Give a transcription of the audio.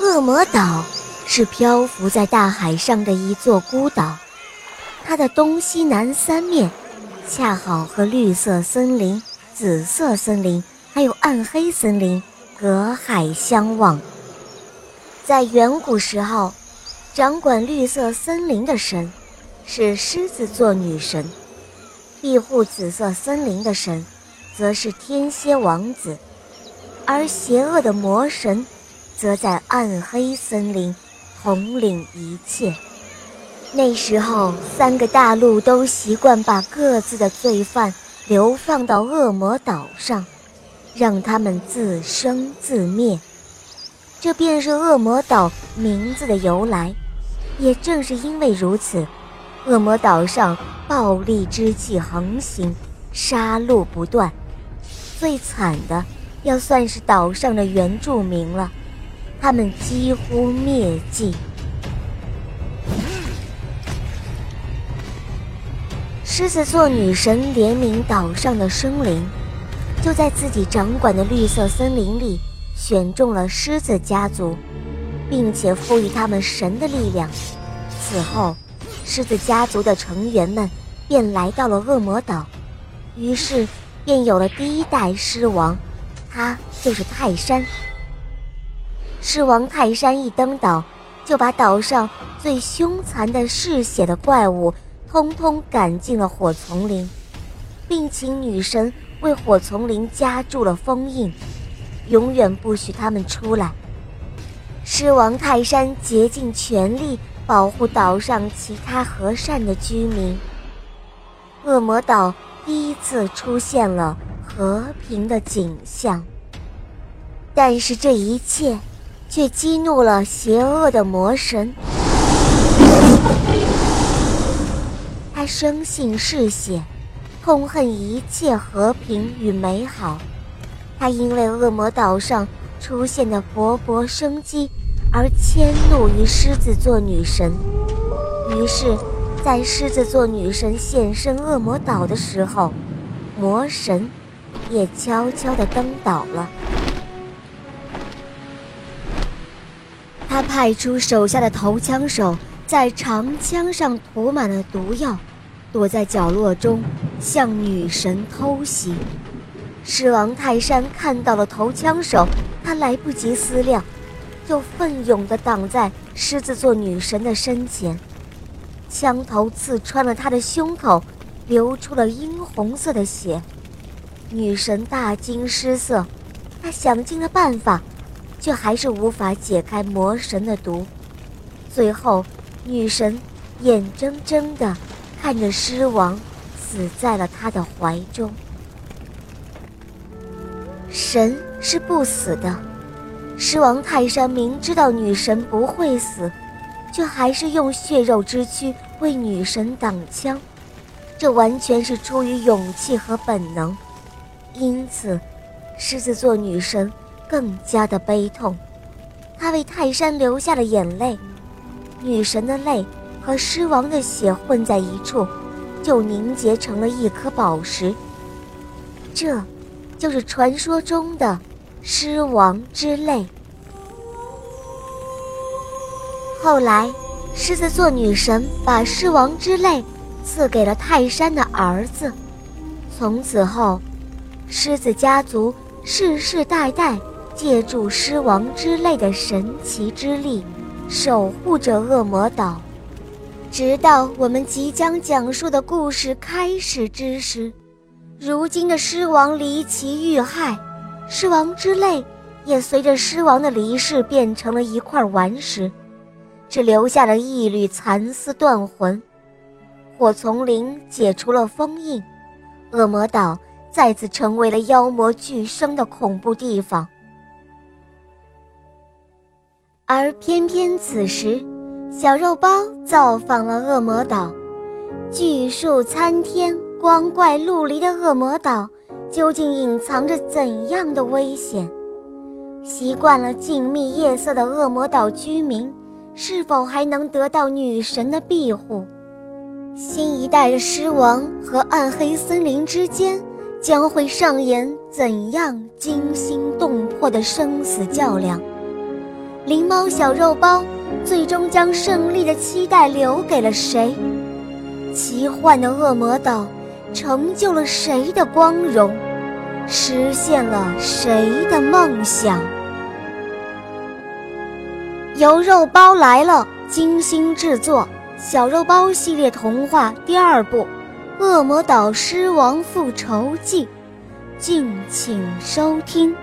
恶魔岛是漂浮在大海上的一座孤岛，它的东西南三面恰好和绿色森林、紫色森林还有暗黑森林隔海相望。在远古时候，掌管绿色森林的神是狮子座女神，庇护紫色森林的神则是天蝎王子，而邪恶的魔神则在暗黑森林统领一切。那时候，三个大陆都习惯把各自的罪犯流放到恶魔岛上，让他们自生自灭。这便是恶魔岛名字的由来。也正是因为如此，恶魔岛上暴力之气横行，杀戮不断。最惨的要算是岛上的原住民了，他们几乎灭迹。狮子座女神怜悯岛上的生灵，就在自己掌管的绿色森林里。选中了狮子家族，并且赋予他们神的力量。此后，狮子家族的成员们便来到了恶魔岛，于是便有了第一代狮王，他就是泰山。狮王泰山一登岛，就把岛上最凶残的嗜血的怪物通通赶进了火丛林，并请女神为火丛林加注了封印。永远不许他们出来。狮王泰山竭尽全力保护岛上其他和善的居民。恶魔岛第一次出现了和平的景象，但是这一切却激怒了邪恶的魔神。他生性嗜血，痛恨一切和平与美好。他因为恶魔岛上出现的勃勃生机而迁怒于狮子座女神，于是，在狮子座女神现身恶魔岛的时候，魔神也悄悄地登岛了。他派出手下的投枪手，在长枪上涂满了毒药，躲在角落中向女神偷袭。狮王泰山看到了投枪手，他来不及思量，就奋勇地挡在狮子座女神的身前，枪头刺穿了她的胸口，流出了殷红色的血。女神大惊失色，她想尽了办法，却还是无法解开魔神的毒。最后，女神眼睁睁地看着狮王死在了她的怀中。神是不死的，狮王泰山明知道女神不会死，却还是用血肉之躯为女神挡枪，这完全是出于勇气和本能。因此，狮子座女神更加的悲痛，她为泰山流下了眼泪。女神的泪和狮王的血混在一处，就凝结成了一颗宝石。这。就是传说中的狮王之泪。后来，狮子座女神把狮王之泪赐给了泰山的儿子。从此后，狮子家族世世代代借助狮王之泪的神奇之力，守护着恶魔岛，直到我们即将讲述的故事开始之时。如今的狮王离奇遇害，狮王之泪也随着狮王的离世变成了一块顽石，只留下了一缕残丝断魂。火丛林解除了封印，恶魔岛再次成为了妖魔俱生的恐怖地方。而偏偏此时，小肉包造访了恶魔岛，巨树参天。光怪陆离的恶魔岛究竟隐藏着怎样的危险？习惯了静谧夜色的恶魔岛居民，是否还能得到女神的庇护？新一代的狮王和暗黑森林之间将会上演怎样惊心动魄的生死较量？灵猫小肉包最终将胜利的期待留给了谁？奇幻的恶魔岛成就了谁的光荣？实现了谁的梦想？由肉包来了精心制作《小肉包系列童话》第二部《恶魔岛狮王复仇记》，敬请收听。